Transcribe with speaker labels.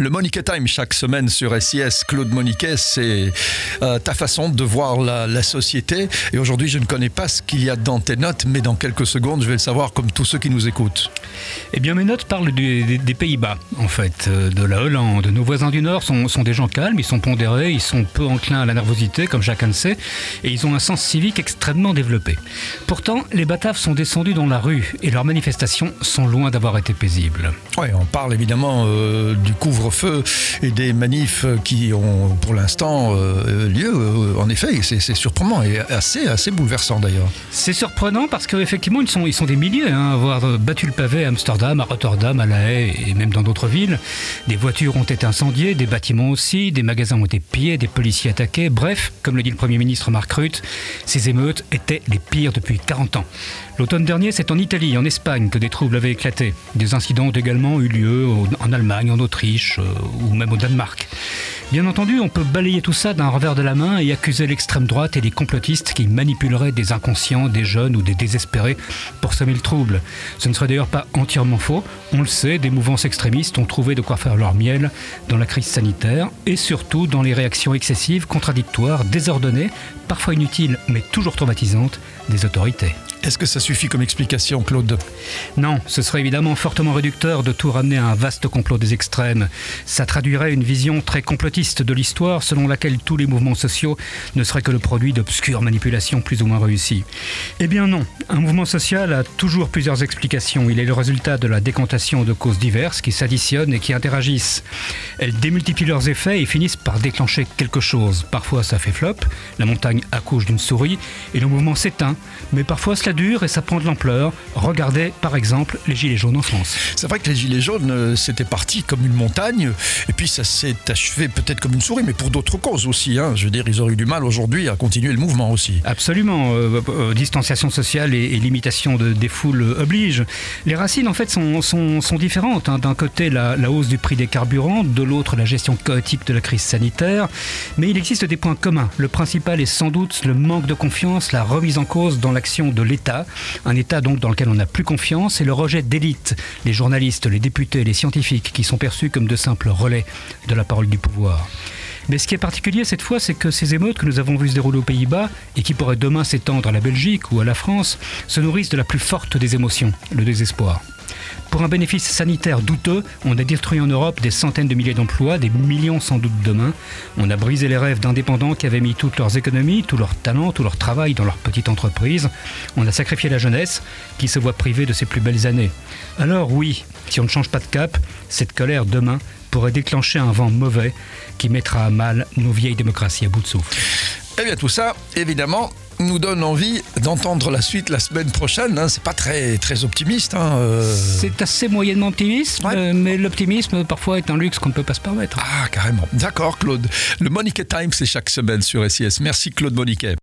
Speaker 1: Le Monique Time chaque semaine sur SIS. Claude Moniquet, c'est euh, ta façon de voir la, la société. Et aujourd'hui, je ne connais pas ce qu'il y a dans tes notes, mais dans quelques secondes, je vais le savoir comme tous ceux qui nous écoutent.
Speaker 2: Eh bien, mes notes parlent du- des, des Pays-Bas, en fait, euh, de la Hollande. Nos voisins du Nord sont, sont des gens calmes, ils sont pondérés, ils sont peu enclins à la nervosité, comme chacun le sait, et ils ont un sens civique extrêmement développé. Pourtant, les Bataves sont descendus dans la rue, et leurs manifestations sont loin d'avoir été paisibles.
Speaker 1: Ouais, on parle évidemment euh, du couvre-feu et des manifs qui ont pour l'instant euh, lieu. Euh, en effet, c'est surprenant et assez, assez bouleversant d'ailleurs.
Speaker 2: C'est surprenant parce qu'effectivement, ils sont, ils sont des milliers hein, à avoir euh, battu le pavé à Amsterdam, à Rotterdam, à La Haye et même dans d'autres villes. Des voitures ont été incendiées, des bâtiments aussi, des magasins ont été pillés, des policiers attaqués. Bref, comme le dit le Premier ministre Mark Rutte, ces émeutes étaient les pires depuis 40 ans. L'automne dernier, c'est en Italie, en Espagne, que des troubles avaient éclaté. Des incidents ont également eu lieu en Allemagne, en Autriche euh, ou même au Danemark. Bien entendu, on peut balayer tout ça d'un revers de la main et accuser l'extrême droite et les complotistes qui manipuleraient des inconscients, des jeunes ou des désespérés pour semer le trouble. Ce ne serait d'ailleurs pas entièrement faux. On le sait, des mouvances extrémistes ont trouvé de quoi faire leur miel dans la crise sanitaire et surtout dans les réactions excessives, contradictoires, désordonnées, parfois inutiles mais toujours traumatisantes des autorités.
Speaker 1: Est-ce que ça suffit comme explication, Claude?
Speaker 2: Non, ce serait évidemment fortement réducteur de tout ramener à un vaste complot des extrêmes. Ça traduirait une vision très complotiste de l'histoire selon laquelle tous les mouvements sociaux ne seraient que le produit d'obscures manipulations plus ou moins réussies. Eh bien non, un mouvement social a toujours plusieurs explications. Il est le résultat de la décantation de causes diverses qui s'additionnent et qui interagissent. Elles démultiplient leurs effets et finissent par déclencher quelque chose. Parfois ça fait flop, la montagne accouche d'une souris et le mouvement s'éteint, mais parfois dure et ça prend de l'ampleur. Regardez par exemple les Gilets jaunes en France.
Speaker 1: C'est vrai que les Gilets jaunes, euh, c'était parti comme une montagne, et puis ça s'est achevé peut-être comme une souris, mais pour d'autres causes aussi. hein. Je veux dire, ils auraient eu du mal aujourd'hui à continuer le mouvement aussi.
Speaker 2: Absolument, euh, euh, distanciation sociale et, et limitation de- des foules obligent. Les racines en fait sont, sont- sont différentes. hein. D'un côté la, la hausse du prix des carburants, de l'autre la gestion chaotique de la crise sanitaire. Mais il existe des points communs. Le principal est sans doute le manque de confiance, la remise en cause dans l'action de l'État, un État donc dans lequel on n'a plus confiance, et le rejet d'élites, les journalistes, les députés, les scientifiques, qui sont perçus comme de simples relais de la parole du pouvoir. Mais ce qui est particulier cette fois, c'est que ces émeutes que nous avons vues se dérouler aux Pays-Bas et qui pourraient demain s'étendre à la Belgique ou à la France se nourrissent de la plus forte des émotions, le désespoir. Pour un bénéfice sanitaire douteux, on a détruit en Europe des centaines de milliers d'emplois, des millions sans doute demain. On a brisé les rêves d'indépendants qui avaient mis toutes leurs économies, tout leur talent, tout leur travail dans leur petite entreprise. On a sacrifié la jeunesse qui se voit privée de ses plus belles années. Alors oui, si on ne change pas de cap, cette colère demain pourrait déclencher un vent mauvais qui mettra à mal nos vieilles démocraties à bout de souffle.
Speaker 1: Eh bien, tout ça, évidemment, nous donne envie d'entendre la suite la semaine prochaine. hein. C'est pas très, très optimiste. hein, euh.
Speaker 2: C'est assez moyennement optimiste,
Speaker 1: Ouais.
Speaker 2: euh, mais l'optimisme parfois est un luxe qu'on ne peut pas se permettre.
Speaker 1: Ah, carrément. D'accord, Claude. Le Monique Time, c'est chaque semaine sur SIS. Merci, Claude Moniquet.